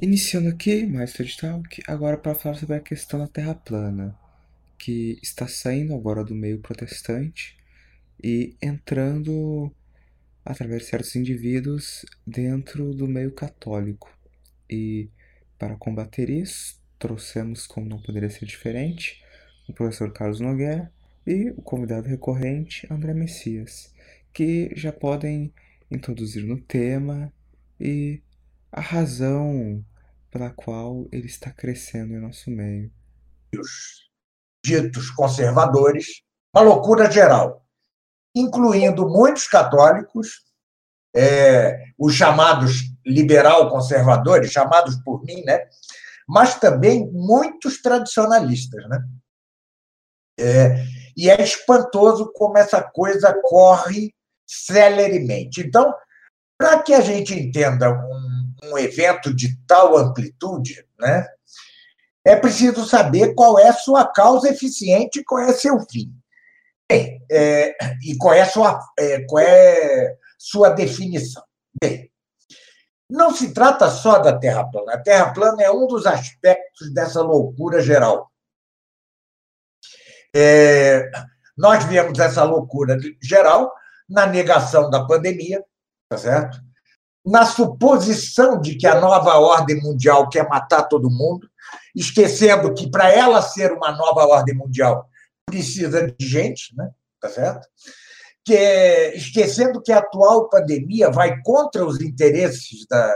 Iniciando aqui mais edital, agora para falar sobre a questão da Terra plana, que está saindo agora do meio protestante e entrando através de certos indivíduos dentro do meio católico. E para combater isso, trouxemos, como não poderia ser diferente, o professor Carlos Nogueira e o convidado recorrente André Messias, que já podem introduzir no tema e a razão pela qual ele está crescendo em nosso meio. Os ditos conservadores, uma loucura geral, incluindo muitos católicos, é, os chamados liberal-conservadores, chamados por mim, né? mas também muitos tradicionalistas. Né? É, e é espantoso como essa coisa corre celeremente. Então, para que a gente entenda um, um evento de tal amplitude, né, é preciso saber qual é sua causa eficiente e qual é seu fim. Bem, é, e qual é, sua, é, qual é sua definição. Bem, não se trata só da Terra plana. A Terra plana é um dos aspectos dessa loucura geral. É, nós vemos essa loucura geral na negação da pandemia, tá certo? Na suposição de que a nova ordem mundial quer matar todo mundo, esquecendo que para ela ser uma nova ordem mundial precisa de gente, né? Tá certo? Que é, esquecendo que a atual pandemia vai contra os interesses da,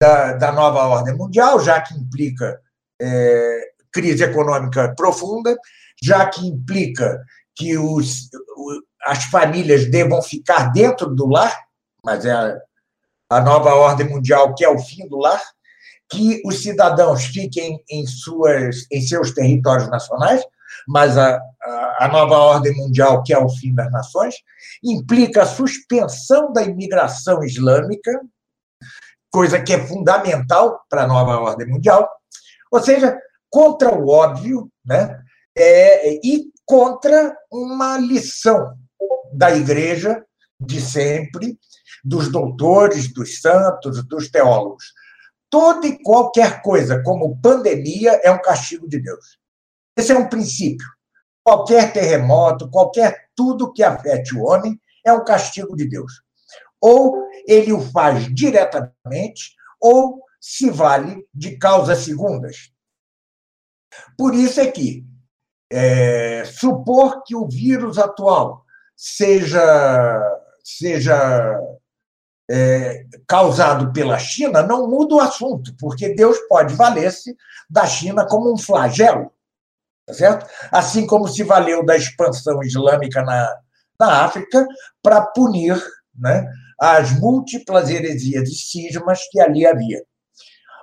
da, da nova ordem mundial, já que implica é, crise econômica profunda, já que implica que os, as famílias devam ficar dentro do lar, mas é a, nova ordem mundial que é o fim do lar, que os cidadãos fiquem em, suas, em seus territórios nacionais, mas a, a, a, nova ordem mundial, que é o fim das nações, implica a suspensão da imigração islâmica, coisa que é fundamental para a nova ordem mundial, ou seja, contra o óbvio, né? É, e contra uma lição da igreja de sempre, dos doutores, dos santos, dos teólogos. Toda e qualquer coisa, como pandemia, é um castigo de Deus. Esse é um princípio. Qualquer terremoto, qualquer tudo que afete o homem é um castigo de Deus. Ou ele o faz diretamente, ou se vale de causas segundas. Por isso é que é, supor que o vírus atual seja, seja é, causado pela China não muda o assunto, porque Deus pode valer-se da China como um flagelo, tá certo? Assim como se valeu da expansão islâmica na, na África para punir né, as múltiplas heresias e cismas que ali havia.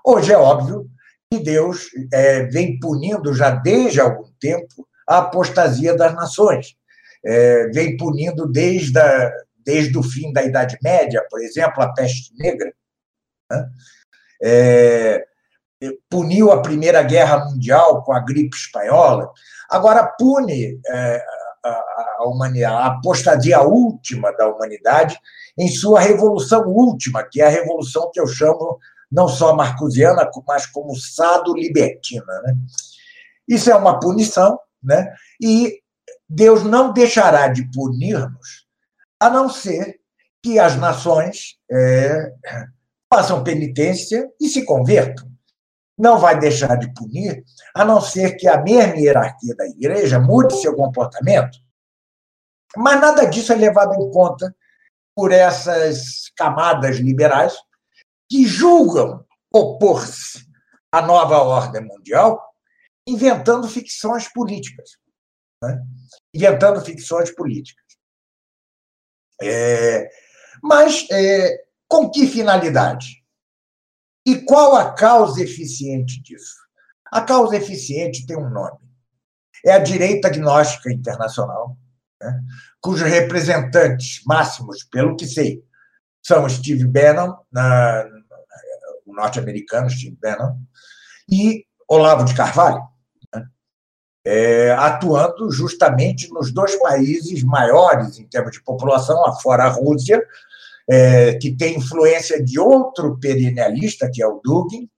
Hoje é óbvio que Deus é, vem punindo já desde algum tempo a apostasia das nações é, vem punindo desde, a, desde o fim da Idade Média, por exemplo, a peste negra. Né? É, puniu a Primeira Guerra Mundial com a gripe espanhola, agora pune é, a, humanidade, a apostasia última da humanidade em sua revolução última, que é a revolução que eu chamo não só marcusiana, mas como sado-libertina. Né? Isso é uma punição, né? e Deus não deixará de punir-nos, a não ser que as nações é, façam penitência e se convertam. Não vai deixar de punir, a não ser que a mesma hierarquia da igreja mude seu comportamento. Mas nada disso é levado em conta por essas camadas liberais que julgam opor-se à nova ordem mundial, inventando ficções políticas né? inventando ficções políticas. É, mas é, com que finalidade? E qual a causa eficiente disso? A causa eficiente tem um nome. É a direita agnóstica internacional, né? cujos representantes máximos, pelo que sei, são Steve Bannon, na, o norte-americano Steve Bannon, e Olavo de Carvalho, é, atuando justamente nos dois países maiores em termos de população, afora a Rússia, é, que tem influência de outro perennialista, que é o Dugin,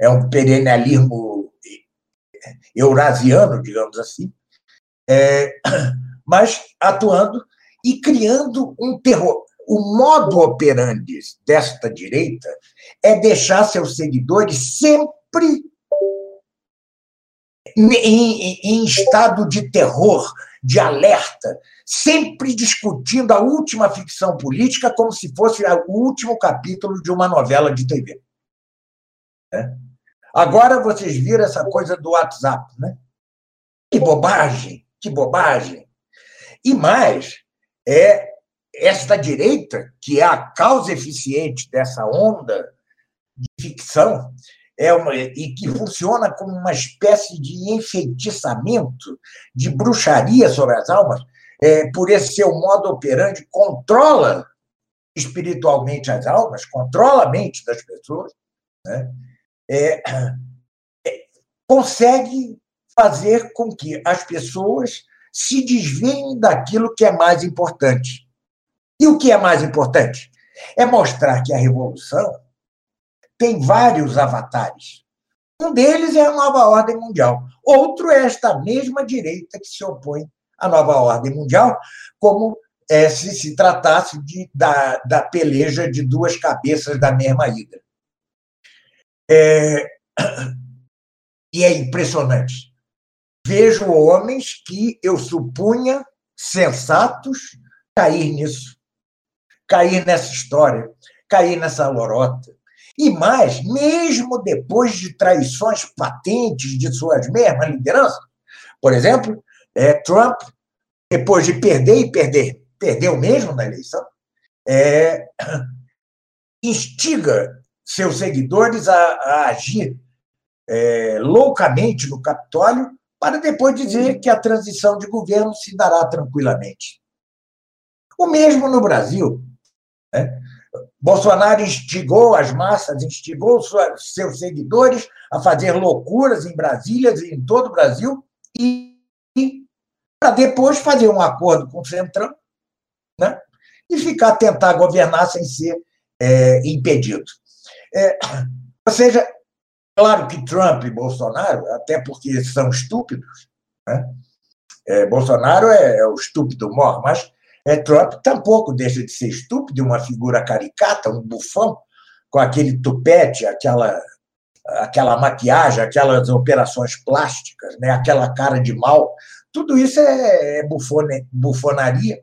é um perennialismo eurasiano, digamos assim, é, mas atuando e criando um terror. O modo operandi desta direita é deixar seus seguidores sempre em, em, estado de terror, de alerta, sempre discutindo a última ficção política como se fosse o último capítulo de uma novela de TV. É. Agora vocês viram essa coisa do WhatsApp, né? Que bobagem, que bobagem. E mais, é esta direita, que é a causa eficiente dessa onda de ficção, é uma, e que funciona como uma espécie de enfeitiçamento, de bruxaria sobre as almas, é, por esse seu modo operante, controla espiritualmente as almas, controla a mente das pessoas, né? é, é, consegue fazer com que as pessoas se desviem daquilo que é mais importante. E o que é mais importante? É mostrar que a revolução tem vários avatares. Um deles é a nova ordem mundial. Outro é esta mesma direita que se opõe à nova ordem mundial, como é, se se tratasse de, da, da peleja de duas cabeças da mesma hidra. É, e é impressionante. Vejo homens que eu supunha sensatos cair nisso, cair nessa história, cair nessa lorota. E mais, mesmo depois de traições patentes de suas mesmas lideranças, por exemplo, é, Trump, depois de perder e perder, perdeu mesmo na eleição, é, instiga seus seguidores a, a agir é, loucamente no Capitólio, para depois dizer que a transição de governo se dará tranquilamente. O mesmo no Brasil. Né? Bolsonaro instigou as massas, instigou seus seguidores a fazer loucuras em Brasília e em todo o Brasil, e para depois fazer um acordo com o Centrão né? e ficar tentar governar sem ser é, impedido. É, ou seja, claro que Trump e Bolsonaro, até porque são estúpidos, né? É, Bolsonaro é, é, o estúpido mor, mas é, Trump tampouco deixa de ser estúpido, uma figura caricata, um bufão, com aquele tupete, aquela, aquela maquiagem, aquelas operações plásticas, né? aquela cara de mal. Tudo isso é, é bufone, bufonaria,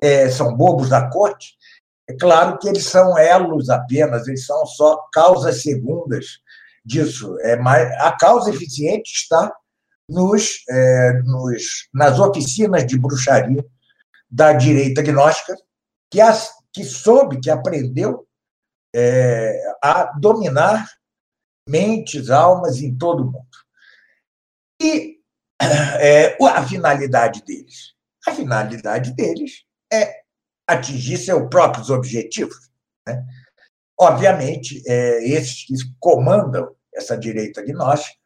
é, são bobos da corte. É claro que eles são elos apenas, eles são só causas segundas disso. É mais, a causa eficiente está nos, é, nos, nas oficinas de bruxaria da direita gnóstica, que, as, que soube, que aprendeu é, a dominar mentes, almas em todo o mundo. E é, a finalidade deles? A finalidade deles é atingir seus próprios objetivos. Né? Obviamente, é, esses que comandam essa direita gnóstica,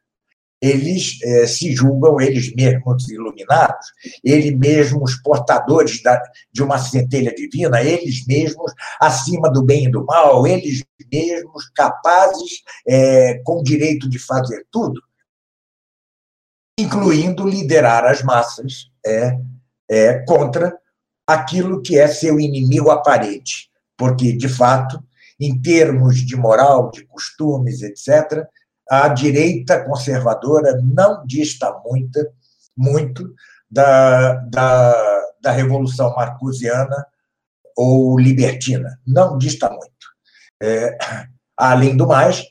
eles é, se julgam eles mesmos iluminados, eles mesmos portadores da, de uma centelha divina, eles mesmos acima do bem e do mal, eles mesmos capazes, é, com direito de fazer tudo, incluindo liderar as massas é, é, contra aquilo que é seu inimigo aparente, porque, de fato, em termos de moral, de costumes, etc., a direita conservadora não dista muito, muito da, da, da Revolução Marcusiana ou libertina. Não dista muito. É, além do mais,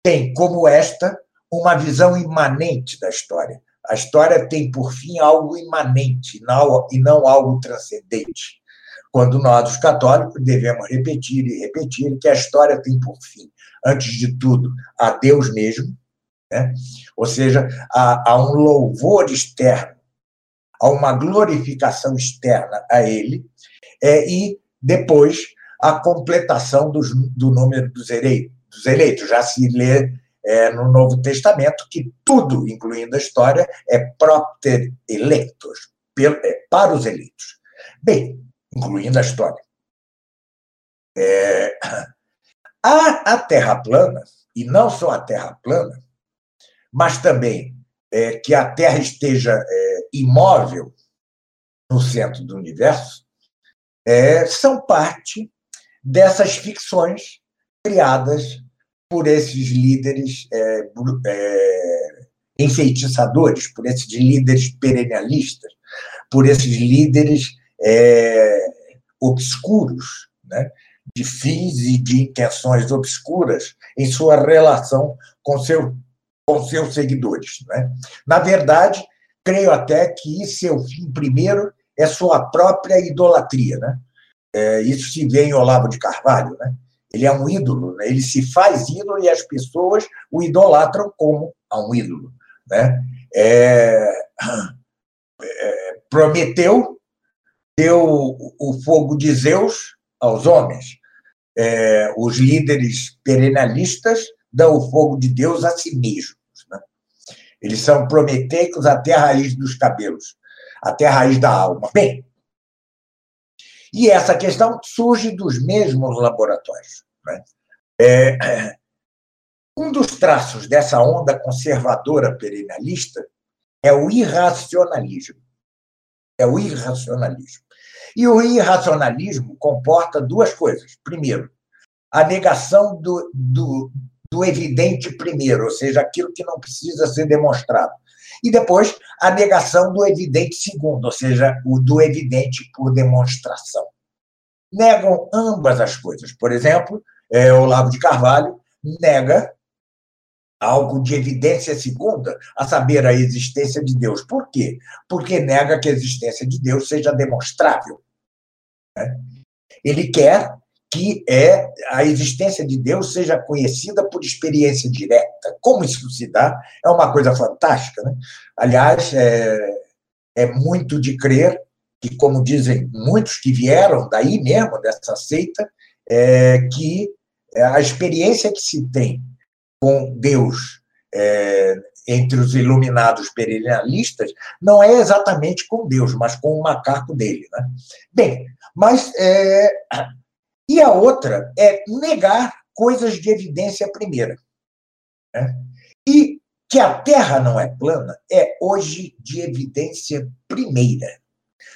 tem como esta uma visão imanente da história. A história tem, por fim, algo imanente não, e não algo transcendente. Quando nós, os católicos, devemos repetir e repetir que a história tem, por fim, antes de tudo, a Deus mesmo, né? ou seja, a, a um louvor externo, a uma glorificação externa a Ele, é, e depois a completação dos, do número dos eleitos. Dos eleitos. Já se lê é, no Novo Testamento que tudo, incluindo a história, é propter electos, é, para os eleitos. Bem, incluindo a história. É, a, a Terra plana, e não só a Terra plana, mas também é, que a Terra esteja é, imóvel no centro do universo, é, são parte dessas ficções criadas por esses líderes é, é, enfeitiçadores, por esses líderes perennialistas, por esses líderes é, obscuros, né? De fins e de intenções obscuras em sua relação com, seu, com seus seguidores. Né? Na verdade, creio até que seu fim primeiro é sua própria idolatria. Né? É, isso se vê em Olavo de Carvalho. Né? Ele é um ídolo, né? ele se faz ídolo e as pessoas o idolatram como a um ídolo. Né? É, é, Prometeu deu o fogo de Zeus aos homens. É, os líderes perennialistas dão o fogo de Deus a si mesmos. Né? Eles são prometeicos até a raiz dos cabelos, até a raiz da alma. Bem, e essa questão surge dos mesmos laboratórios. Né? É, um dos traços dessa onda conservadora perennialista é o irracionalismo. É o irracionalismo. E o irracionalismo comporta duas coisas. Primeiro, a negação do, do, do evidente primeiro, ou seja, aquilo que não precisa ser demonstrado. E depois, a negação do evidente segundo, ou seja, o do evidente por demonstração. Negam ambas as coisas. Por exemplo, é, Olavo de Carvalho nega algo de evidência segunda, a saber, a existência de Deus. Por quê? Porque nega que a existência de Deus seja demonstrável. Né? Ele quer que é, a existência de Deus seja conhecida por experiência direta. Como isso se dá? É uma coisa fantástica. Né? Aliás, é, é muito de crer que, como dizem muitos que vieram daí mesmo, dessa seita, é, que a experiência que se tem com Deus é, entre os iluminados perennialistas não é exatamente com Deus, mas com o macaco dele. Né? Bem, mas. É, e a outra é negar coisas de evidência primeira. Né? E que a Terra não é plana é hoje de evidência primeira,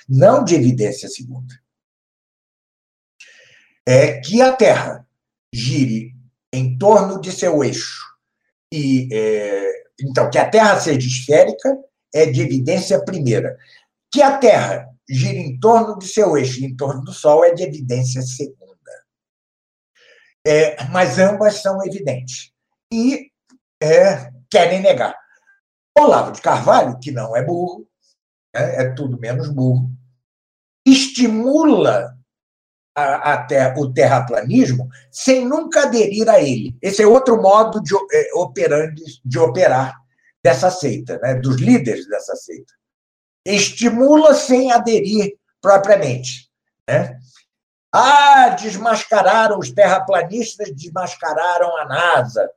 não de evidência segunda. É que a Terra gire em torno de seu eixo. E, é, então, que a Terra seja esférica é de evidência primeira. Que a Terra gira em torno de seu eixo, em torno do Sol, é de evidência segunda. É, mas ambas são evidentes. E é, querem negar. Olavo de Carvalho, que não é burro, é, é tudo menos burro, estimula até o terraplanismo sem nunca aderir a ele. Esse é outro modo de, é, operandi, de operar dessa seita, né, dos líderes dessa seita. Estimula sem aderir propriamente. Né? Ah, desmascararam os terraplanistas, desmascararam a NASA,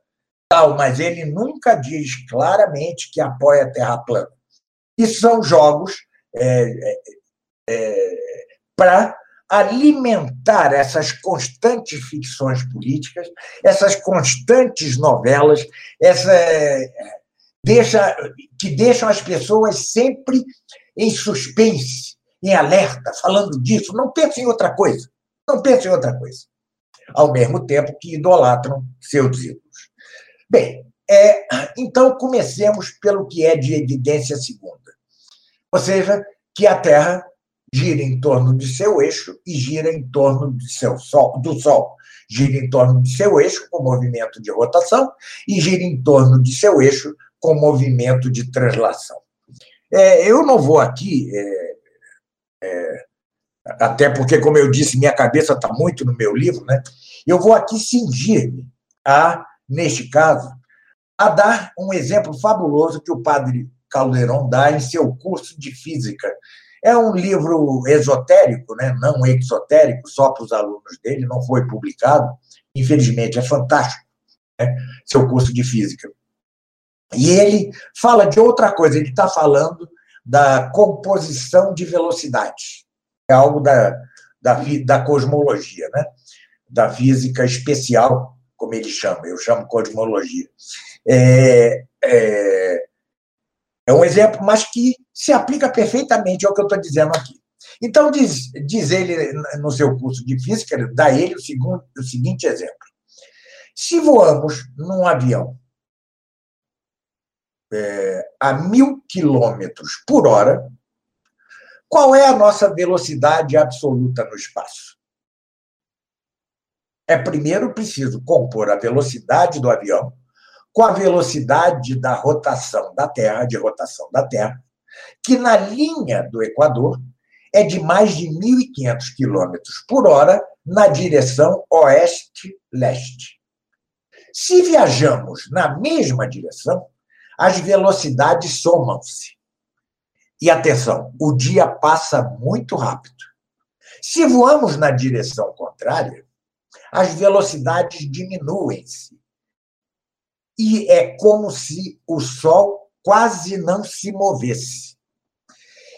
tal, mas ele nunca diz claramente que apoia a Terra plana. E são jogos é, é, é para alimentar essas constantes ficções políticas, essas constantes novelas, essa deixa que deixam as pessoas sempre em suspense, em alerta, falando disso. Não pensem em outra coisa. Não pensem em outra coisa. Ao mesmo tempo que idolatram seus ídolos. Bem, é, então comecemos pelo que é de evidência segunda. Ou seja, que a Terra gira em torno de seu eixo e gira em torno de seu sol, do Sol. Gira em torno de seu eixo com movimento de rotação e gira em torno de seu eixo com movimento de translação. É, eu não vou aqui, é, é, até porque, como eu disse, minha cabeça está muito no meu livro, né? eu vou aqui cingir-me a, neste caso, a dar um exemplo fabuloso que o padre Caldeirão dá em seu curso de física é um livro esotérico, né? não exotérico, só para os alunos dele, não foi publicado. Infelizmente, é fantástico, né? seu curso de física. E ele fala de outra coisa, ele está falando da composição de velocidades. É algo da, da, da cosmologia. Né? da física especial, como ele chama, eu chamo cosmologia. É, é, é um exemplo, mas que se aplica perfeitamente ao que eu estou dizendo aqui. Então, diz, diz ele no seu curso de física, dá ele o, segundo, o seguinte exemplo. Se voamos num avião é, a mil quilômetros por hora, qual é a nossa velocidade absoluta no espaço? É primeiro preciso compor a velocidade do avião com a velocidade da rotação da Terra, de rotação da Terra, que na linha do Equador é de mais de 1.500 km por hora na direção oeste-leste. Se viajamos na mesma direção, as velocidades somam-se. E atenção, o dia passa muito rápido. Se voamos na direção contrária, as velocidades diminuem-se. E é como se o Sol quase não se movesse.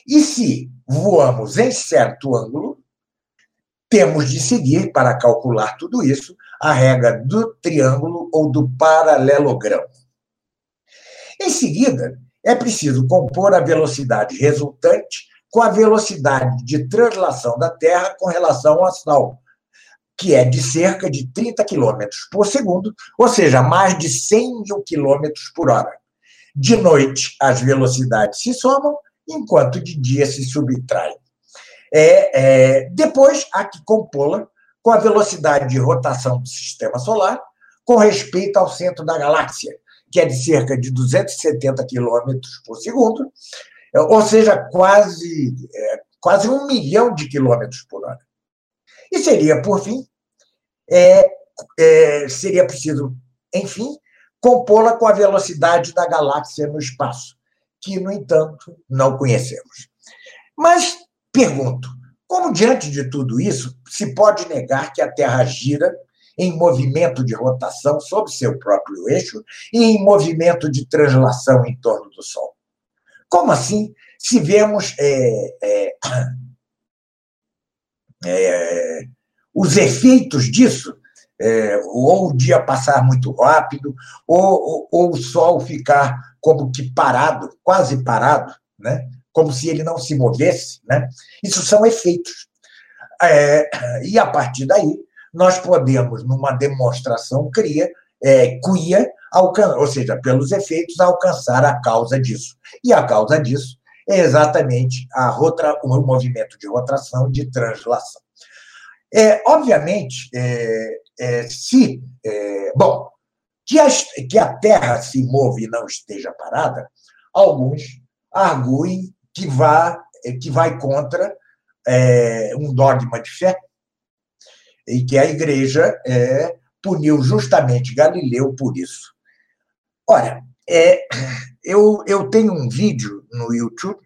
E se voamos em certo ângulo, temos de seguir, para calcular tudo isso, a regra do triângulo ou do paralelogramo. Em seguida, é preciso compor a velocidade resultante com a velocidade de translação da Terra com relação ao Sol, que é de cerca de 30 km por segundo, ou seja, mais de 100 mil km por hora. De noite, as velocidades se somam, enquanto de dia se subtraem. É, é, depois, há que compô-la com a velocidade de rotação do sistema solar com respeito ao centro da galáxia, que é de cerca de 270 quilômetros por segundo, é, ou seja, quase, é, quase um milhão de quilômetros por hora. E seria, por fim, é, é, seria preciso, enfim, compô-la com a velocidade da galáxia no espaço, que, no entanto, não conhecemos. Mas, pergunto, como diante de tudo isso se pode negar que a Terra gira em movimento de rotação sobre seu próprio eixo e em movimento de translação em torno do Sol. Como assim? Se vemos é, é, é, os efeitos disso, é, ou o dia passar muito rápido, ou, ou, ou, o Sol ficar como que parado, quase parado, né? como se ele não se movesse. Né? Isso são efeitos. É, e a partir daí, nós podemos, numa demonstração cria, é, quia, ou seja, pelos efeitos, alcançar a causa disso. E a causa disso é exatamente a rotra, o movimento de rotação de translação. É, obviamente, é, é, se. É, bom, que a, que a Terra se move e não esteja parada, alguns arguem que, vá, que vai contra é, um dogma de fé, e que a igreja é, puniu justamente Galileu por isso. Olha, é, eu, eu tenho um vídeo no YouTube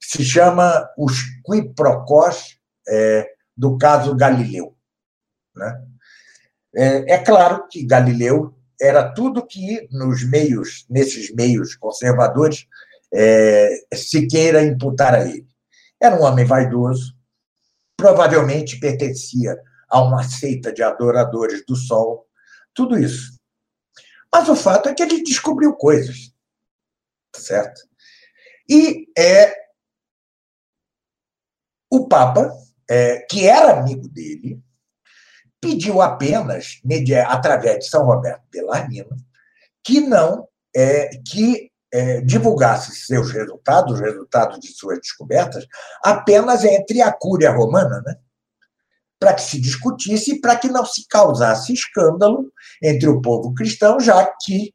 que se chama Os Quiprocós é, do caso Galileu. Né? É, é claro que Galileu era tudo que nos meios, nesses meios conservadores, é, se queira imputar a ele. Era um homem vaidoso, provavelmente pertencia a uma seita de adoradores do sol, tudo isso. Mas o fato é que ele descobriu coisas, certo? E é, o Papa, é, que era amigo dele, pediu apenas, através de São Roberto Bellarmino, que não é, que é, divulgasse seus resultados, os resultados de suas descobertas, apenas entre a Cúria Romana, né? Para que se discutisse e para que não se causasse escândalo entre o povo cristão, já que,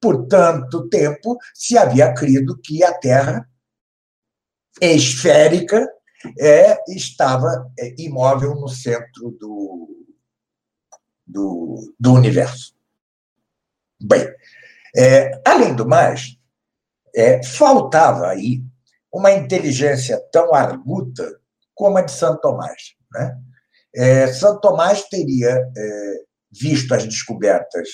por tanto tempo, se havia crido que a Terra esférica é, estava é, imóvel no centro do, do, do universo. Bem, é, além do mais, é, faltava aí uma inteligência tão arguta como a de Santo Tomás. Né? É, Santo Tomás teria é, visto as descobertas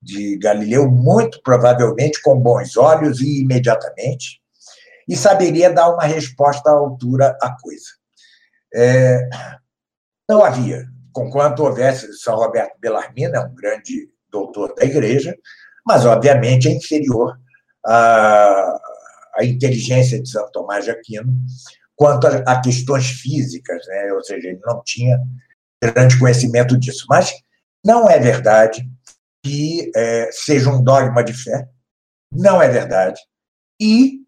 de Galileu muito provavelmente com bons olhos e imediatamente, e saberia dar uma resposta à altura à coisa. É, não havia conquanto houvesse São Roberto Bellarmino, é um grande doutor da igreja, mas, obviamente, é inferior à, à inteligência de São Tomás de Aquino quanto a, a questões físicas, né? ou seja, ele não tinha grande conhecimento disso. Mas não é verdade que é, seja um dogma de fé, não é verdade. E,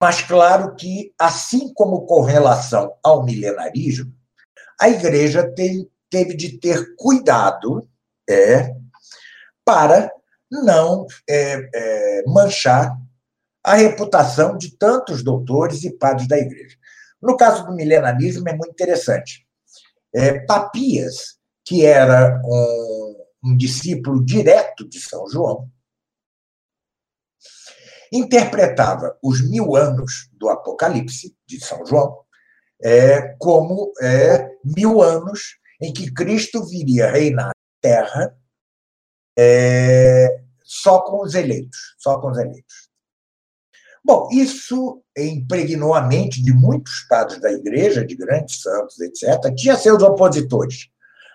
mas claro que, assim como com relação ao milenarismo, a igreja tem, teve de ter cuidado é, para não é, é, manchar a reputação de tantos doutores e padres da igreja. No caso do milenarismo, é muito interessante. É, Papias, que era um, um discípulo direto de São João, interpretava os mil anos do Apocalipse de São João é, como é, mil anos em que Cristo viria reinar na terra é, só com os eleitos, só com os eleitos. Bom, isso impregnou a mente de muitos padres da igreja, de grandes santos, etc. Tinha seus opositores,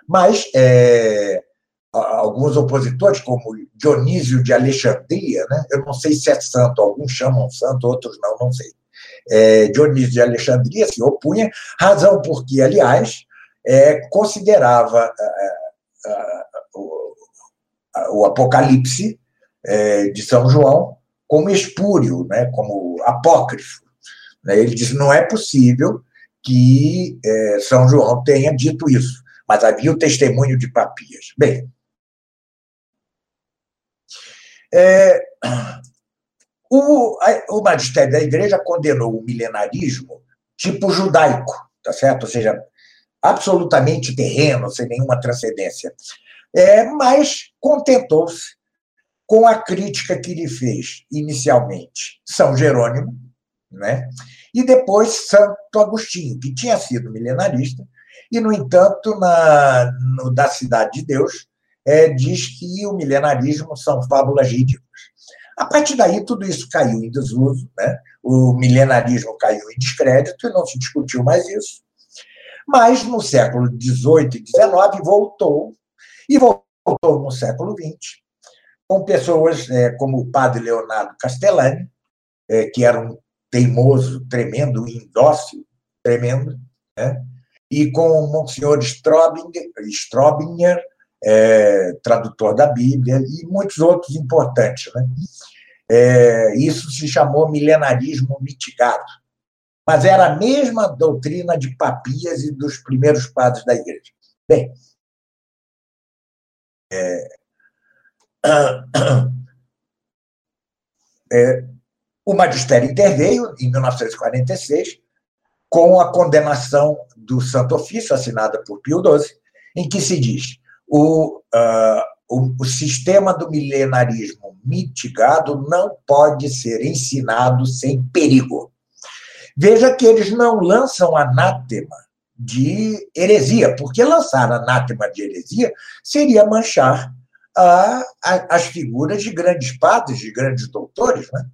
mas é, alguns opositores, como Dionísio de Alexandria, né? eu não sei se é santo, alguns chamam santo, outros não, não sei. É, Dionísio de Alexandria se opunha, razão porque, aliás, é, considerava o, o, Apocalipse é, de São João como espúrio, né, como apócrifo. Né? Ele disse não é possível que São João tenha dito isso, mas havia o testemunho de Papias. Bem, é, o, o magistério da igreja condenou o milenarismo tipo judaico, tá certo? Ou seja, absolutamente terreno, sem nenhuma transcendência. É, mas contentou-se com a crítica que lhe fez inicialmente São Jerônimo, né? e depois Santo Agostinho, que tinha sido milenarista, e, no entanto, na, no, da Cidade de Deus, é, diz que o milenarismo são fábulas ridículas. A partir daí, tudo isso caiu em desuso, né? o milenarismo caiu em descrédito e não se discutiu mais isso. Mas no século XVIII e XIX voltou, e voltou no século XX, com pessoas é, como o padre Leonardo Castellani, é, que era um teimoso, tremendo, indócil, tremendo, né? e com o Monsenhor Strobinger, Strobinger é, tradutor da Bíblia, e muitos outros importantes. Né? É, isso se chamou milenarismo mitigado. Mas era a mesma doutrina de Papias e dos primeiros padres da igreja. Bem, é, é, o magistério interveio em 1946 com a condenação do Santo Ofício, assinada por Pio XII, em que se diz o, uh, o, o sistema do milenarismo mitigado não pode ser ensinado sem perigo. Veja que eles não lançam anátema de heresia, porque lançar anátema de heresia seria manchar a, a, as figuras de grandes padres, de grandes doutores. Né?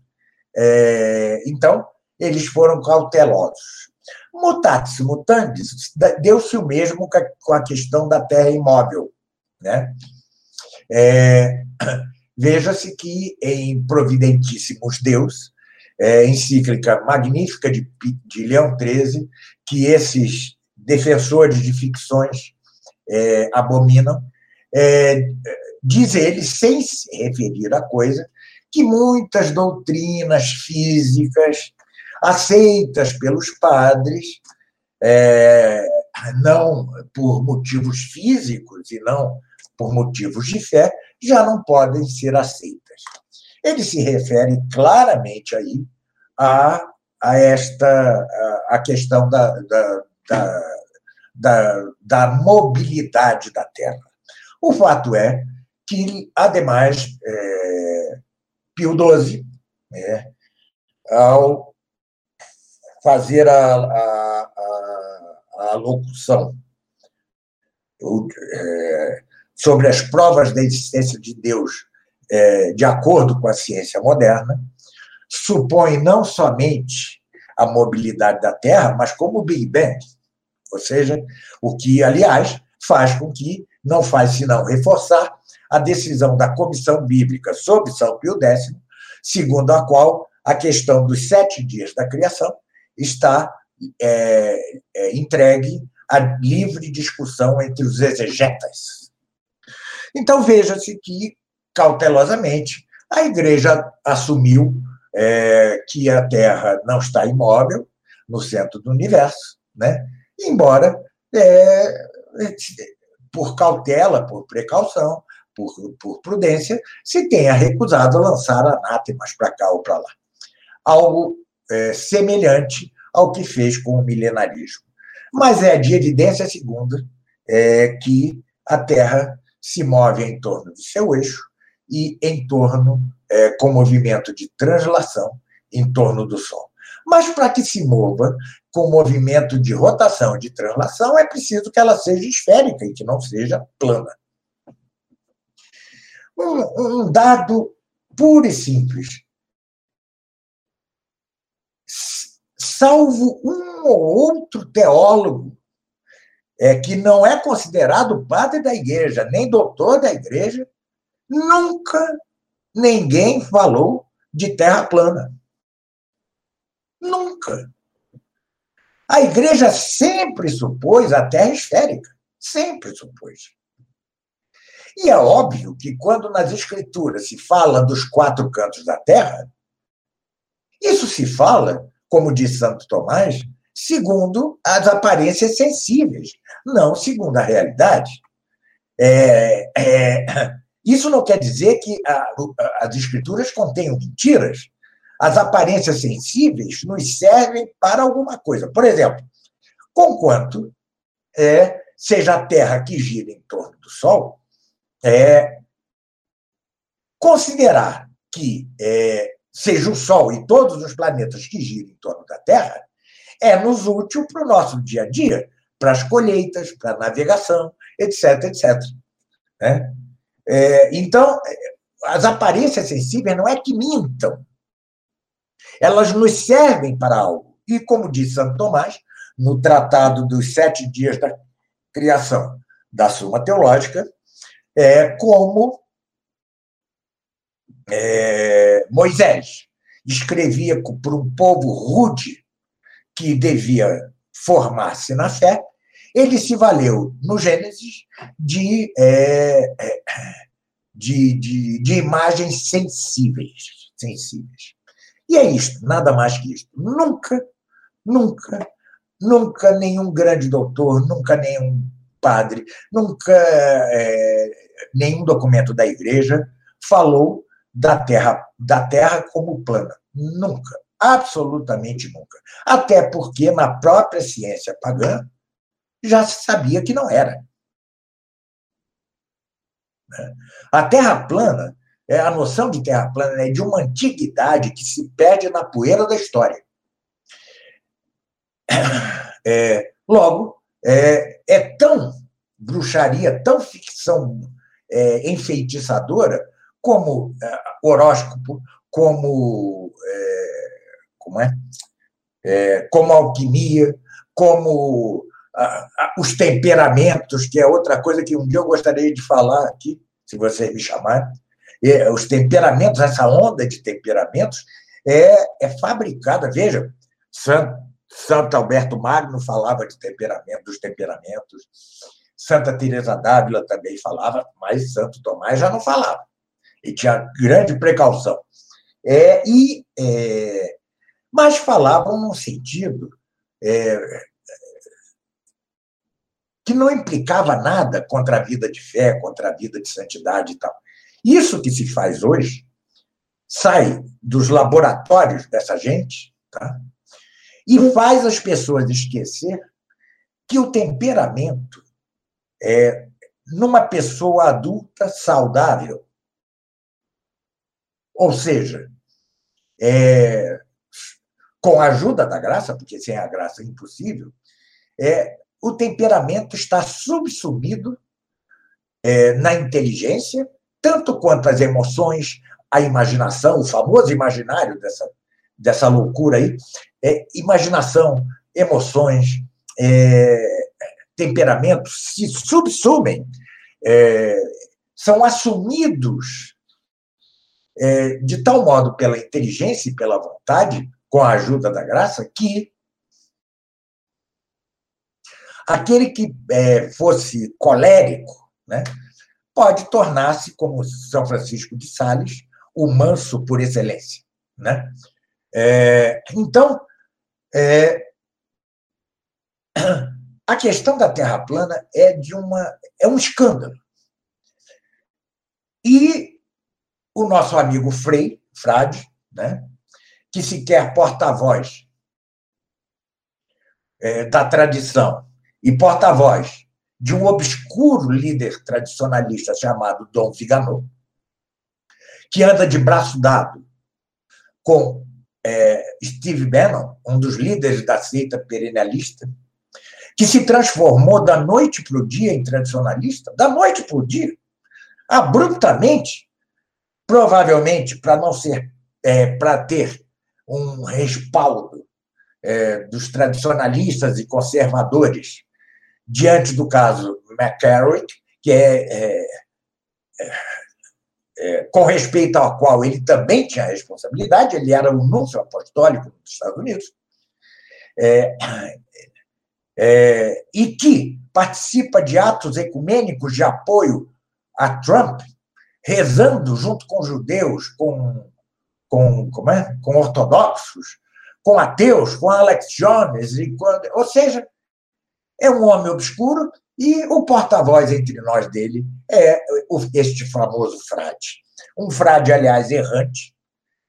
É, então, eles foram cautelosos. Mutatis mutandis, deu-se o mesmo com a questão da terra imóvel. Né? É, Veja-se que em Providentíssimos Deus, é, encíclica magnífica de, de Leão XIII, que esses defensores de ficções é, abominam, é, diz ele, sem se referir à coisa, que muitas doutrinas físicas aceitas pelos padres, é, não por motivos físicos e não por motivos de fé, já não podem ser aceitas. Ele se refere claramente aí a, a esta a, questão da, da, da, da, da mobilidade da Terra. O fato é que, ademais, é, Pio XII, é, ao fazer a, a, a, a locução é, sobre as provas da existência de Deus é, de acordo com a ciência moderna, supõe não somente a mobilidade da Terra, mas como o Big Bang. Ou seja, o que, aliás, faz com que não faz senão reforçar a decisão da Comissão Bíblica sobre São Pio X, segundo a qual a questão dos sete dias da criação está é, é, entregue a livre discussão entre os exegetas. Então, veja-se que, cautelosamente, a igreja assumiu é, que a Terra não está imóvel no centro do universo, né? embora, é, por cautela, por precaução, por, por prudência, se tenha recusado a lançar anátemas para cá ou para lá. Algo é, semelhante ao que fez com o milenarismo. Mas é de evidência segunda é, que a Terra se move em torno do seu eixo e em torno, é, com movimento de translação, em torno do Sol. Mas para que se mova com movimento de rotação de translação, é preciso que ela seja esférica e que não seja plana. Um, um dado puro e simples. Salvo um ou outro teólogo é, que não é considerado padre da igreja, nem doutor da igreja, nunca ninguém falou de terra plana. Nunca. A igreja sempre supôs a terra esférica. Sempre supôs. E é óbvio que quando nas escrituras se fala dos quatro cantos da terra, isso se fala, como diz Santo Tomás, segundo as aparências sensíveis, não segundo a realidade. É, é, isso não quer dizer que a, as escrituras contenham mentiras as aparências sensíveis nos servem para alguma coisa. Por exemplo, conquanto é, seja a Terra que gira em torno do Sol, é, considerar que é, seja o Sol e todos os planetas que giram em torno da Terra é nos útil para o nosso dia a dia, para as colheitas, para a navegação, etc, etc. Né? É, então, as aparências sensíveis não é que mintam, elas nos servem para algo. E, como disse Santo Tomás, no Tratado dos Sete Dias da Criação da Suma Teológica, é, como é, Moisés escrevia para um povo rude que devia formar-se na fé, ele se valeu, no Gênesis, de, é, é de, de, de imagens sensíveis. sensíveis. E é isto, nada mais que isto. Nunca, nunca, nunca nenhum grande doutor, nunca nenhum padre, nunca é, nenhum documento da igreja falou da terra, da terra como plana. Nunca, absolutamente nunca. Até porque na própria ciência pagã já se sabia que não era. Né? A terra plana é, a noção de terra plana é de uma antiguidade que se perde na poeira da história. É, logo, é, é, tão bruxaria, tão ficção é, enfeitiçadora como é, horóscopo, como é, como é, é, como alquimia, como os temperamentos, que é outra coisa que um dia eu gostaria de falar aqui, se vocês me chamarem os temperamentos, essa onda de temperamentos é, é fabricada. Veja, Santo, Santo Alberto Magno falava de temperamento, dos temperamentos, Santa Teresa d'Ávila também falava, mas Santo Tomás já não falava. E tinha grande precaução. É, e, é, mas falavam num sentido é, que não implicava nada contra a vida de fé, contra a vida de santidade e tal. Isso que se faz hoje sai dos laboratórios dessa gente tá? E faz as pessoas esquecer que o temperamento é numa pessoa adulta saudável. Ou seja, é, com a ajuda da graça, porque sem a graça é impossível, é, o temperamento está subsumido é, na inteligência tanto quanto as emoções, a imaginação, o famoso imaginário dessa, dessa loucura aí, é imaginação, emoções, é, temperamentos se subsumem, é, são assumidos é, de tal modo pela inteligência e pela vontade, com a ajuda da graça, que aquele que é, fosse colérico né, pode tornar-se, como São Francisco de Sales, o manso por excelência. Né? É, então, é, a questão da Terra plana é de uma é um escândalo. E o nosso amigo Frei, Frade, né, que se quer porta-voz é, da tradição e porta-voz de um obscuro líder tradicionalista chamado Dom Viganò, que anda de braço dado com é, Steve Bannon, um dos líderes da seita perennialista, que se transformou da noite para o dia em tradicionalista, da noite para o dia, abruptamente, provavelmente para não ser, é, para ter um respaldo é, dos tradicionalistas e conservadores diante do caso McCarrick, que é, é, é, com respeito ao qual ele também tinha responsabilidade, ele era o núncio apostólico dos Estados Unidos, é, é, e que participa de atos ecumênicos de apoio a Trump, rezando junto com judeus, com, com, como é? com ortodoxos, com ateus, com Alex Jones, e com, ou seja, é um homem obscuro e o porta-voz entre nós dele é este famoso frade. Um frade, aliás, errante,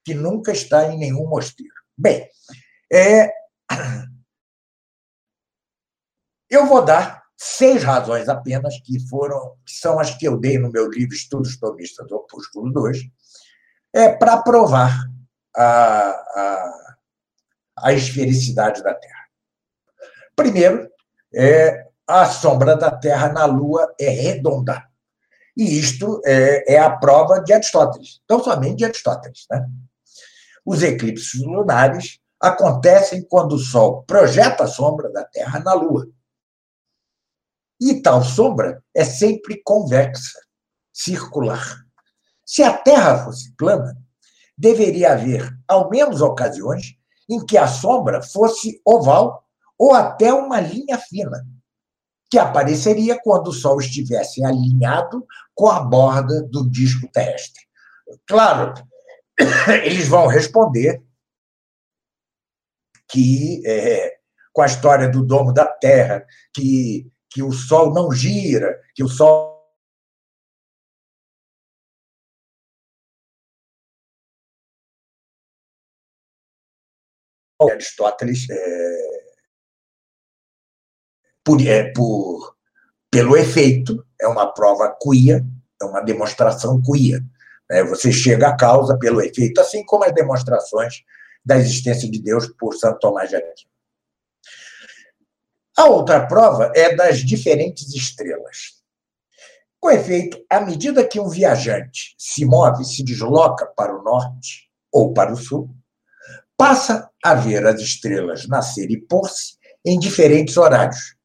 que nunca está em nenhum mosteiro. Bem, é, eu vou dar seis razões apenas, que foram são as que eu dei no meu livro Estudos Tomistas do Opúsculo 2, é, para provar a, a, a esfericidade da Terra. Primeiro, é, a sombra da Terra na Lua é redonda. E isto é, é a prova de Aristóteles, não somente de Aristóteles. Né? Os eclipses lunares acontecem quando o Sol projeta a sombra da Terra na Lua. E tal sombra é sempre convexa, circular. Se a Terra fosse plana, deveria haver, ao menos, ocasiões em que a sombra fosse oval ou até uma linha fina, que apareceria quando o Sol estivesse alinhado com a borda do disco terrestre. Claro, eles vão responder que, é, com a história do domo da Terra, que que o Sol não gira, que o Sol Aristóteles é, por, é, por, pelo efeito, é uma prova quia, é uma demonstração quia. Né? Você chega à causa pelo efeito, assim como as demonstrações da existência de Deus por Santo Tomás de Aquino. A outra prova é das diferentes estrelas. Com efeito, à medida que um viajante se move, se desloca para o norte ou para o sul, passa a ver as estrelas nascer e pôr-se em diferentes horários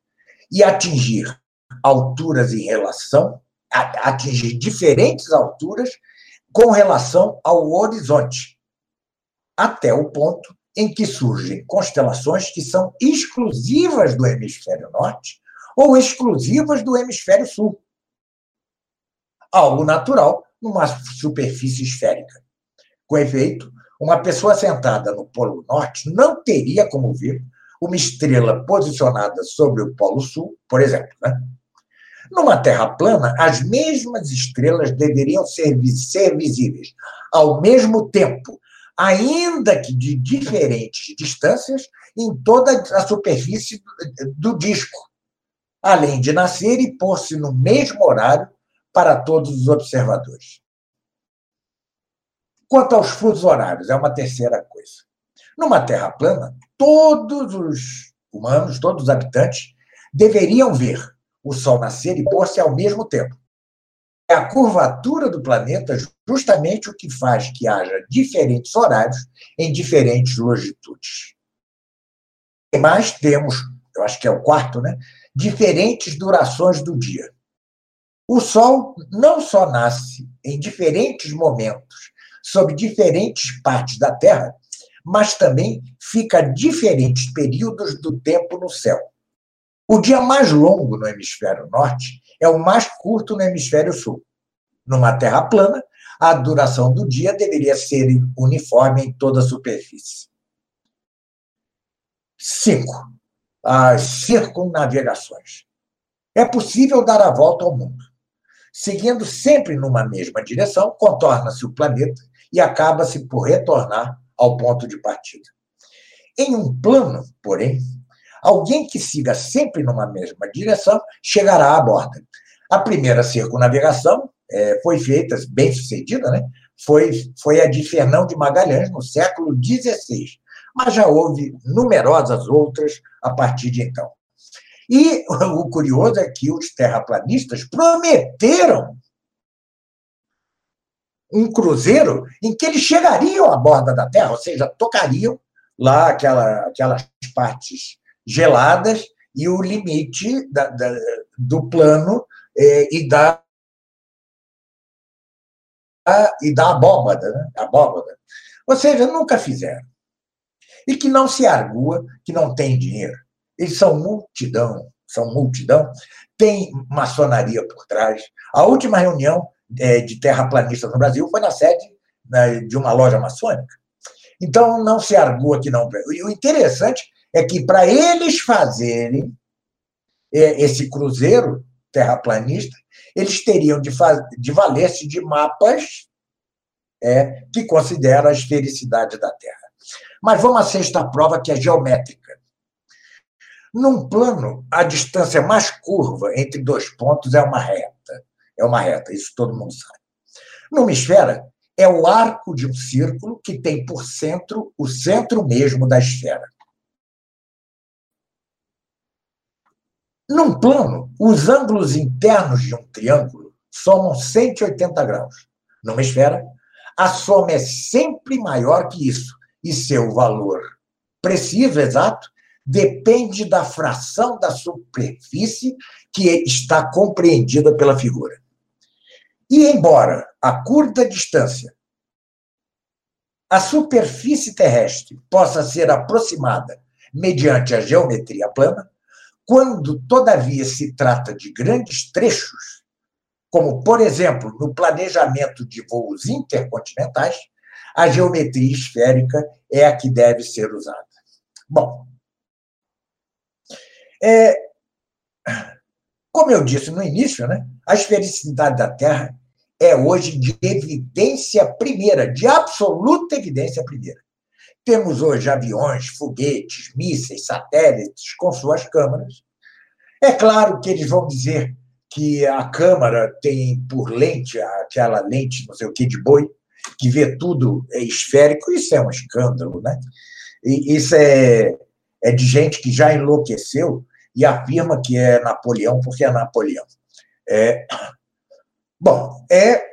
e atingir alturas em relação, atingir diferentes alturas com relação ao horizonte, até o ponto em que surgem constelações que são exclusivas do hemisfério norte ou exclusivas do hemisfério sul. Algo natural numa superfície esférica. Com efeito, uma pessoa sentada no Polo Norte não teria como ver uma estrela posicionada sobre o Polo Sul, por exemplo. Né? Numa Terra plana, as mesmas estrelas deveriam ser, ser visíveis ao mesmo tempo ainda que de diferentes distâncias, em toda a superfície do disco, além de nascer e pôr-se no mesmo horário para todos os observadores. Quanto aos fusos horários, é uma terceira coisa. Numa Terra plana, todos os humanos, todos os habitantes, deveriam ver o Sol nascer e pôr-se ao mesmo tempo. É a curvatura do planeta justamente o que faz que haja diferentes horários em diferentes longitudes. Mas temos eu acho que é o quarto, né? Diferentes durações do dia. O Sol não só nasce em diferentes momentos, sob diferentes partes da Terra, mas também fica diferentes períodos do tempo no céu. O dia mais longo no hemisfério norte é o mais curto no hemisfério sul. Numa Terra plana, a duração do dia deveria ser uniforme em toda a superfície. Cinco, as circunnavegações. É possível dar a volta ao mundo. Seguindo sempre numa mesma direção, contorna-se o planeta e acaba-se por retornar ao ponto de partida. Em um plano, porém, alguém que siga sempre numa mesma direção chegará à borda. A primeira circunnavegação é, foi feita, bem sucedida, né? foi, foi a de Fernão de Magalhães, no século XVI. Mas já houve numerosas outras a partir de então. E o curioso é que os terraplanistas prometeram um cruzeiro em que eles chegariam à borda da Terra, ou seja, tocariam lá aquela, aquelas partes geladas e o limite da, da, do plano eh, e da e da abóbada, né? abóbada. Ou seja, nunca fizeram. E que não se argua que não tem dinheiro. Eles são multidão, são multidão, tem maçonaria por trás. A última reunião é, de terraplanistas no Brasil foi na sede né, de uma loja maçônica. Então, não se argua que não. E o interessante é que, para eles fazerem é, esse cruzeiro terraplanista, eles teriam de, de valer-se de mapas é, que consideram a esfericidade da Terra. Mas vamos à sexta prova, que é geométrica. Num plano, a distância mais curva entre dois pontos é uma reta. É uma reta, isso todo mundo sabe. Numa esfera, é o arco de um círculo que tem por centro o centro mesmo da esfera. Num plano, os ângulos internos de um triângulo somam 180 graus. Numa esfera, a soma é sempre maior que isso, e seu valor preciso, exato, depende da fração da superfície que está compreendida pela figura. E embora a curta distância, a superfície terrestre possa ser aproximada mediante a geometria plana, quando, todavia, se trata de grandes trechos, como, por exemplo, no planejamento de voos intercontinentais, a geometria esférica é a que deve ser usada. Bom, é, como eu disse no início, né, a esfericidade da Terra é hoje de evidência primeira, de absoluta evidência primeira. Temos hoje aviões, foguetes, mísseis, satélites com suas câmaras. É claro que eles vão dizer que a câmara tem por lente aquela lente, não sei o que, de boi, que vê tudo é esférico. Isso é um escândalo, né? E isso é, é de gente que já enlouqueceu e afirma que é Napoleão porque é Napoleão. É, bom, é,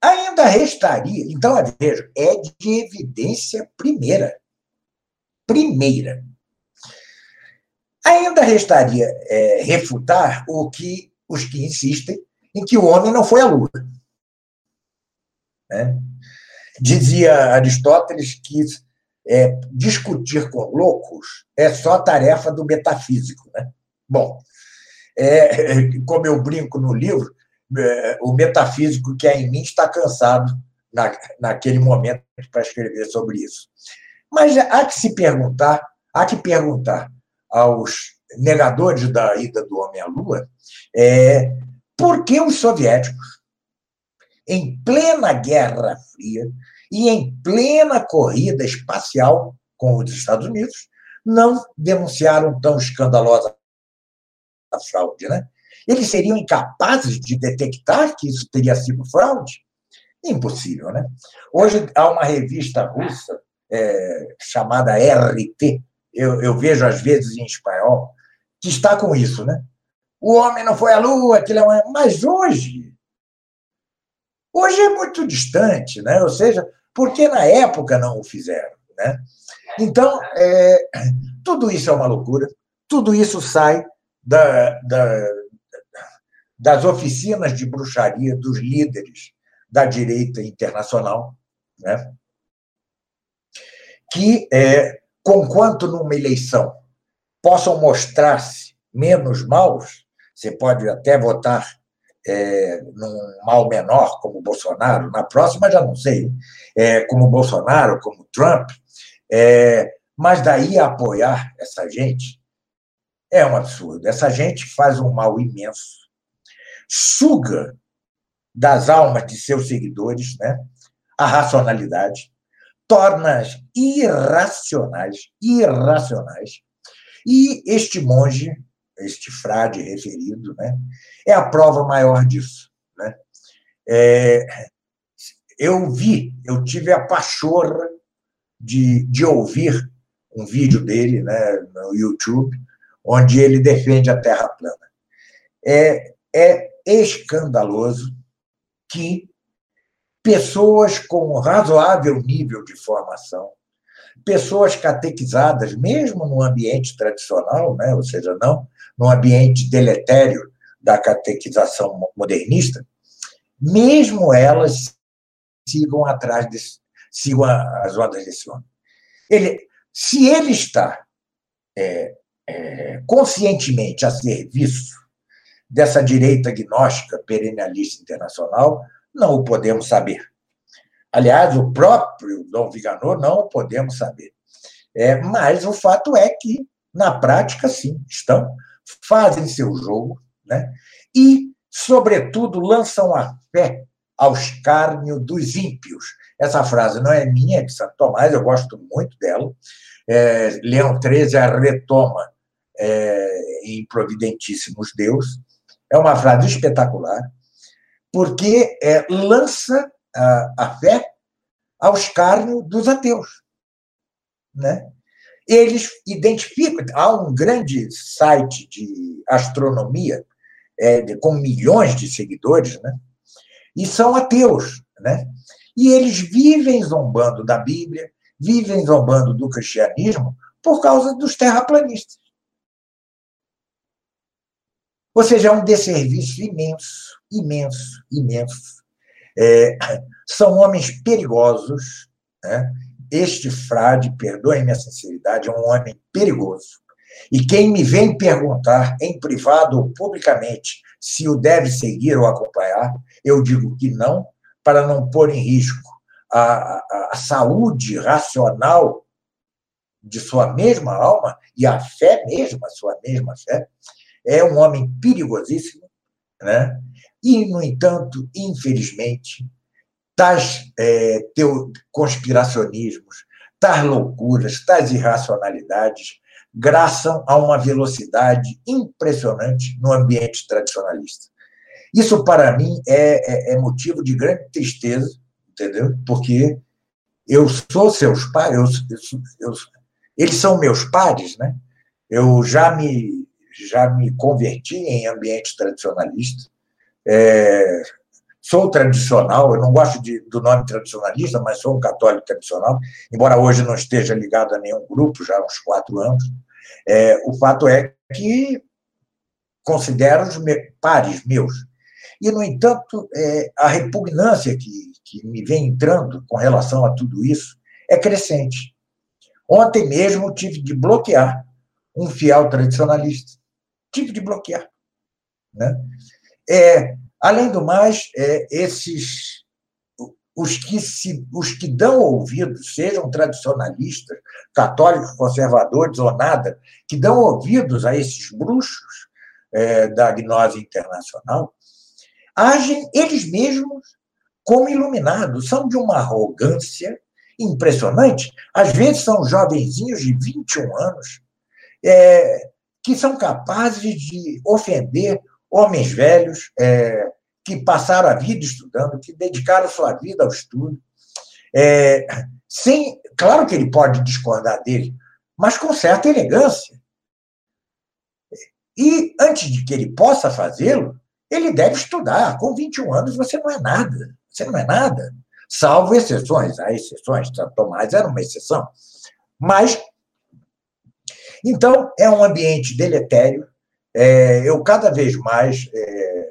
ainda restaria, então, veja, é de evidência primeira. Primeira. Ainda restaria é, refutar o que os que insistem em que o homem não foi à Lua. Né? Dizia Aristóteles que é, discutir com loucos é só tarefa do metafísico. Né? Bom, é, como eu brinco no livro, é, o metafísico que é em mim está cansado na, naquele momento para escrever sobre isso. Mas há que se perguntar, há que perguntar aos negadores da ida do homem à Lua é por que os soviéticos, em plena Guerra Fria e em plena corrida espacial com os Estados Unidos, não denunciaram tão escandalosa a fraude, né? Eles seriam incapazes de detectar que isso teria sido fraude? Impossível, né? Hoje há uma revista russa é, chamada RT, eu, eu, vejo às vezes em espanhol, que está com isso, né? O homem não foi à lua, aquilo é uma... Mas hoje, hoje é muito distante, né? Ou seja, porque na época não o fizeram, né? Então, é, tudo isso é uma loucura, Tudo isso sai da, da, das oficinas de bruxaria dos líderes da direita internacional, né? que, é, conquanto numa eleição possam mostrar-se menos maus, você pode até votar é, num mal menor, como Bolsonaro, na próxima já não sei, é, como Bolsonaro, como Trump, é, mas daí apoiar essa gente é um absurdo. Essa gente faz um mal imenso, suga das almas de seus seguidores né, a racionalidade, torna-as irracionais, irracionais. E este monge, este frade referido, né, é a prova maior disso. Né? É, eu vi, eu tive a pachorra de, de ouvir um vídeo dele né, no YouTube, onde ele defende a Terra plana. É, é escandaloso que pessoas com razoável nível de formação, pessoas catequizadas, mesmo no ambiente tradicional, né, ou seja, não no ambiente deletério da catequização modernista, mesmo elas sigam atrás desse, sigam as ordens desse homem. Ele, se ele está é, é, conscientemente a serviço dessa direita gnóstica perennialista internacional, não o podemos saber. Aliás, o próprio Dom Viganor não o podemos saber. É, mas o fato é que, na prática, sim, estão, fazem seu jogo, né? e, sobretudo, lançam a fé ao escárnio dos ímpios. Essa frase não é minha, é de Santo Tomás, eu gosto muito dela. É, Leão XIII a retoma é, em Providentíssimos Deus. É uma frase espetacular porque é, lança a, a fé ao escárnio dos ateus. Né? Eles identificam. Há um grande site de astronomia é, de, com milhões de seguidores, né? e são ateus. Né? E eles vivem zombando da Bíblia, vivem zombando do cristianismo por causa dos terraplanistas. Ou seja, é um desserviço imenso, imenso, imenso. É, são homens perigosos. Né? Este frade, perdoem-me a sinceridade, é um homem perigoso. E quem me vem perguntar em privado ou publicamente se o deve seguir ou acompanhar, eu digo que não, para não pôr em risco a, a, a saúde racional de sua mesma alma e a fé mesma, sua mesma fé, é um homem perigosíssimo, né? e, no entanto, infelizmente, tais é, teu, conspiracionismos, tais loucuras, tais irracionalidades graçam a uma velocidade impressionante no ambiente tradicionalista. Isso, para mim, é, é, é motivo de grande tristeza, entendeu? Porque eu sou seus pais, eu, eu, eu, eles são meus pares, né? Eu já me já me converti em ambiente tradicionalista. É, sou tradicional, eu não gosto de, do nome tradicionalista, mas sou um católico tradicional, embora hoje não esteja ligado a nenhum grupo, já há uns quatro anos. É, o fato é que considero os meus, pares meus. E, no entanto, é, a repugnância que, que me vem entrando com relação a tudo isso é crescente. Ontem mesmo tive de bloquear um fiel tradicionalista tive de bloquear. Né? É, além do mais, é, esses os que, se, os que dão ouvidos, sejam tradicionalistas, católicos, conservadores ou nada, que dão ouvidos a esses bruxos é, da gnose internacional, agem eles mesmos como iluminados, são de uma arrogância impressionante. Às vezes são jovenzinhos de 21 anos, é, que são capazes de ofender homens velhos é, que passaram a vida estudando, que dedicaram sua vida ao estudo. É, sem, claro que ele pode discordar dele, mas com certa elegância. E antes de que ele possa fazê-lo, ele deve estudar. Com 21 anos você não é nada. Você não é nada. Salvo exceções. Há exceções. Tomás era uma exceção. Mas Então, é um ambiente deletério. É, eu, cada vez mais, é,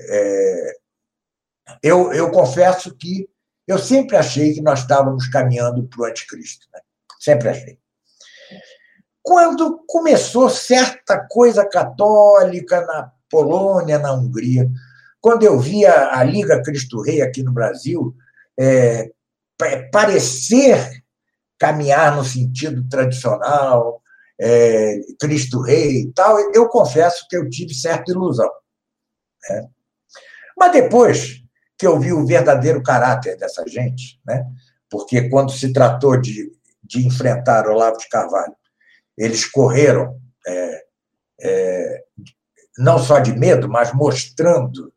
é, eu, eu confesso que eu sempre achei que nós estávamos caminhando para o anticristo. Né? Sempre achei. Quando começou certa coisa católica na Polônia, na Hungria, quando eu via a Liga Cristo Rei aqui no Brasil é, parecer caminhar no sentido tradicional, é, Cristo Rei e tal, eu confesso que eu tive certa ilusão. Né? Mas depois que eu vi o verdadeiro caráter dessa gente, né? porque quando se tratou de, de enfrentar Olavo de Carvalho, eles correram é, é, não só de medo, mas mostrando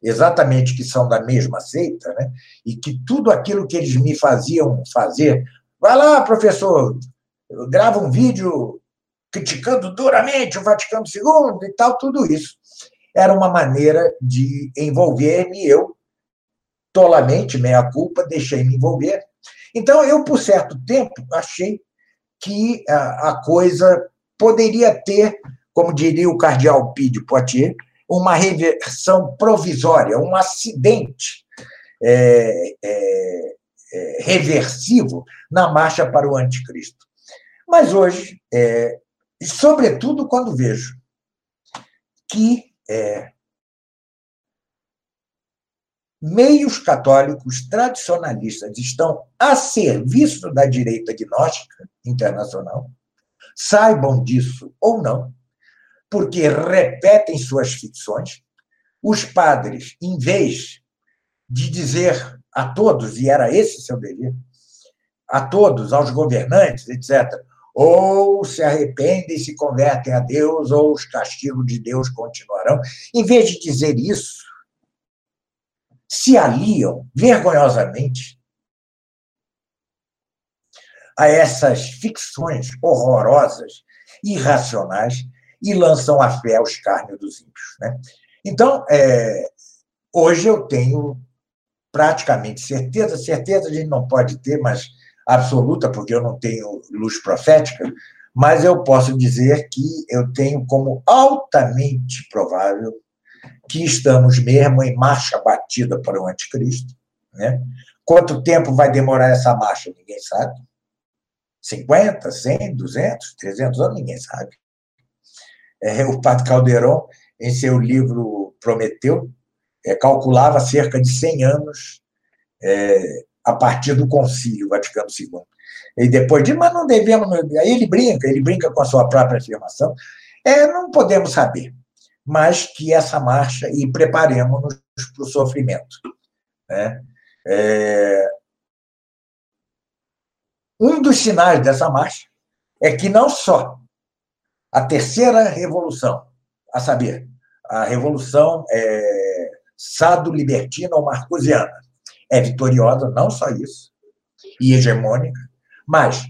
exatamente que são da mesma seita, né? e que tudo aquilo que eles me faziam fazer, vai lá, professor, grava um vídeo criticando duramente o Vaticano II e tal, tudo isso. Era uma maneira de envolver-me, eu, tolamente, meia culpa, deixei me envolver. Então, eu, por certo tempo, achei que a, a coisa poderia ter, como diria o cardeal Pide Poitiers, uma reversão provisória, um acidente é, é, é, reversivo na marcha para o anticristo. Mas hoje, é, sobretudo quando vejo que é, meios católicos tradicionalistas estão a serviço da direita gnóstica internacional, saibam disso ou não, porque repetem suas ficções. Os padres, em vez de dizer a todos, e era esse seu dever, a todos, aos governantes, etc., ou se arrependem e se convertem a Deus, ou os castigos de Deus continuarão. Em vez de dizer isso, se aliam vergonhosamente a essas ficções horrorosas, irracionais, e lançam a fé ao escárnio dos ímpios. Né? Então, é, hoje eu tenho praticamente certeza, certeza a gente não pode ter, mas absoluta, porque eu não tenho luz profética, mas eu posso dizer que eu tenho como altamente provável que estamos mesmo em marcha batida para o anticristo. Né? Quanto tempo vai demorar essa marcha? Ninguém sabe. 50, 100, 200, 300 anos? Ninguém sabe. É, o padre Calderon, em seu livro Prometeu, é, calculava cerca de 100 anos é, a partir do Concílio Vaticano II. E depois de, mas não devemos. Aí ele brinca, ele brinca com a sua própria afirmação. É, não podemos saber, mas que essa marcha e preparemos-nos para o sofrimento. Né? É, um dos sinais dessa marcha é que não só a terceira revolução, a saber, a revolução é, sado-libertina ou marcosiana, é vitoriosa, não só isso, e hegemônica, mas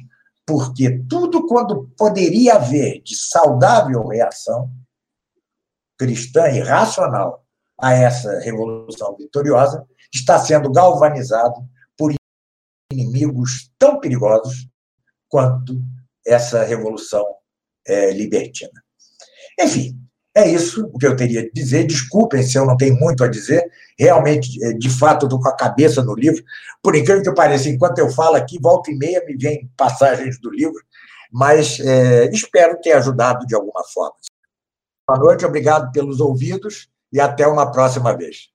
porque tudo quando poderia haver de saudável reação cristã e racional a essa revolução vitoriosa, está sendo galvanizado por inimigos tão perigosos quanto essa revolução é, libertina. Enfim, é isso o que eu teria a dizer. Desculpem se eu não tenho muito a dizer. Realmente, é, de fato, estou com a cabeça no livro. Por incrível que pareça, enquanto eu falo aqui, volta e meia me vem passagens do livro, mas é, espero ter ajudado de alguma forma. Boa noite, obrigado pelos ouvidos e até uma próxima vez.